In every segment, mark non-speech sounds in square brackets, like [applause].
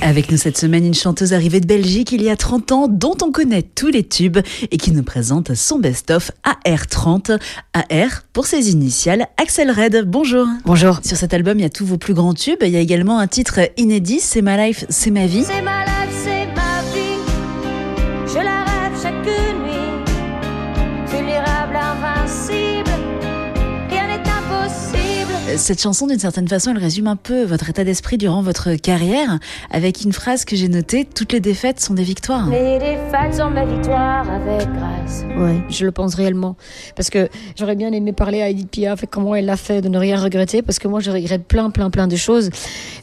Avec nous cette semaine, une chanteuse arrivée de Belgique il y a 30 ans, dont on connaît tous les tubes et qui nous présente son best-of AR30. AR pour ses initiales, Axel Red. Bonjour. Bonjour. Sur cet album, il y a tous vos plus grands tubes. Il y a également un titre inédit, C'est ma life, c'est ma vie. C'est ma life, Cette chanson, d'une certaine façon, elle résume un peu votre état d'esprit durant votre carrière, avec une phrase que j'ai notée Toutes les défaites sont des victoires. Les défaites sont ma victoire avec grâce. Ouais, je le pense réellement. Parce que j'aurais bien aimé parler à Edith Piaf et comment elle l'a fait, de ne rien regretter, parce que moi je regrette plein, plein, plein de choses.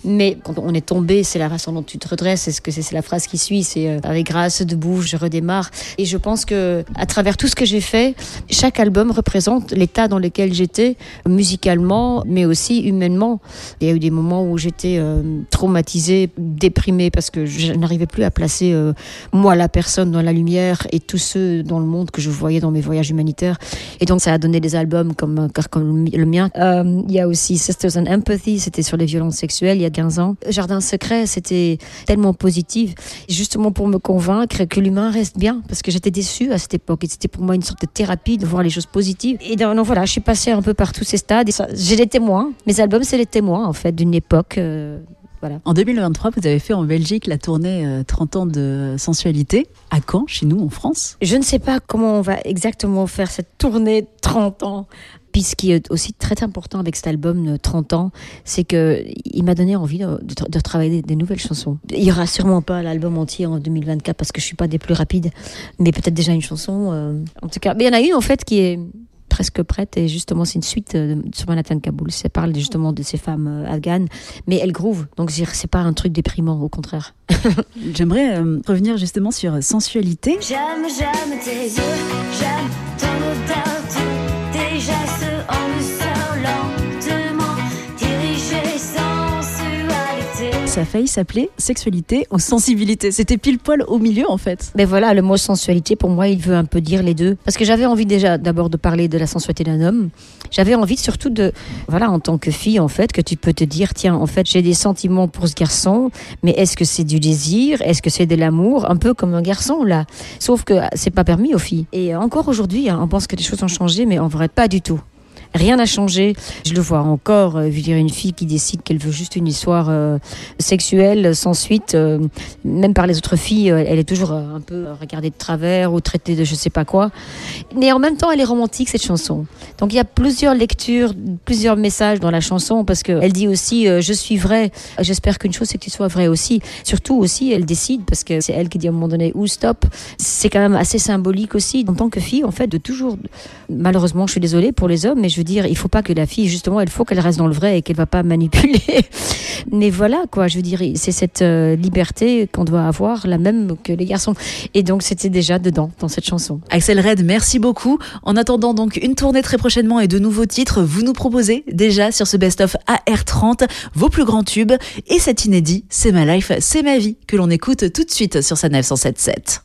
Mais quand on est tombé, c'est la façon dont tu te redresses, c'est ce que c'est c'est la phrase qui suit, c'est euh, avec grâce, debout, je redémarre. Et je pense que à travers tout ce que j'ai fait, chaque album représente l'état dans lequel j'étais, musicalement, mais aussi humainement. Il y a eu des moments où j'étais euh, traumatisée, déprimée, parce que je n'arrivais plus à placer euh, moi la personne dans la lumière et tous ceux dans le monde que je voyais dans mes voyages humanitaires. Et donc ça a donné des albums comme, euh, comme le mien. Il y a aussi Sisters and Empathy, c'était sur les violences sexuelles il y a 15 ans. Jardin secret, c'était tellement positif, justement pour me convaincre que l'humain reste bien, parce que j'étais déçue à cette époque. Et c'était pour moi une sorte de thérapie de voir les choses positives. Et donc, voilà, je suis passée un peu par tous ces stades. J'ai les témoins. Mes albums, c'est les témoins en fait d'une époque. euh, voilà. En 2023, vous avez fait en Belgique la tournée euh, 30 ans de sensualité. À Caen, chez nous, en France? Je ne sais pas comment on va exactement faire cette tournée 30 ans. Puis ce qui est aussi très important avec cet album de 30 ans, c'est que il m'a donné envie de, de- de travailler des, des nouvelles chansons. Il y aura sûrement pas l'album entier en 2024 parce que je suis pas des plus rapides, mais peut-être déjà une chanson. euh, en tout cas, mais il y en a une en fait qui est presque prête et justement c'est une suite euh, sur Manhattan Kaboul. Ça parle justement de ces femmes euh, afghanes, mais elles groove. Donc c'est pas un truc déprimant, au contraire. J'aimerais euh, revenir justement sur sensualité. J'aime, j'aime tes yeux. Ça a failli s'appeler sexualité ou sensibilité. C'était pile poil au milieu en fait. Mais voilà, le mot sensualité, pour moi, il veut un peu dire les deux. Parce que j'avais envie déjà d'abord de parler de la sensualité d'un homme. J'avais envie surtout de, voilà, en tant que fille, en fait, que tu peux te dire, tiens, en fait, j'ai des sentiments pour ce garçon, mais est-ce que c'est du désir? Est-ce que c'est de l'amour? Un peu comme un garçon, là. Sauf que c'est pas permis aux filles. Et encore aujourd'hui, hein, on pense que les choses ont changé, mais en vrai, pas du tout. Rien n'a changé. Je le vois encore. euh, je veux dire, une fille qui décide qu'elle veut juste une histoire euh, sexuelle sans suite, euh, même par les autres filles, euh, elle est toujours un peu regardée de travers ou traitée de je sais pas quoi. Mais en même temps, elle est romantique cette chanson. Donc il y a plusieurs lectures, plusieurs messages dans la chanson parce que elle dit aussi je suis vraie. J'espère qu'une chose c'est que tu sois vrai aussi. Surtout aussi, elle décide parce que c'est elle qui dit à un moment donné où stop. C'est quand même assez symbolique aussi en tant que fille en fait de toujours. Malheureusement, je suis désolée pour les hommes, mais je veux dire, il faut pas que la fille justement, il faut qu'elle reste dans le vrai et qu'elle va pas manipuler. [laughs] Mais voilà, quoi, je veux dire, c'est cette euh, liberté qu'on doit avoir, la même que les garçons. Et donc, c'était déjà dedans, dans cette chanson. Axel Red, merci beaucoup. En attendant donc une tournée très prochainement et de nouveaux titres, vous nous proposez déjà sur ce best-of AR30 vos plus grands tubes et cet inédit C'est ma life, c'est ma vie que l'on écoute tout de suite sur sa 977.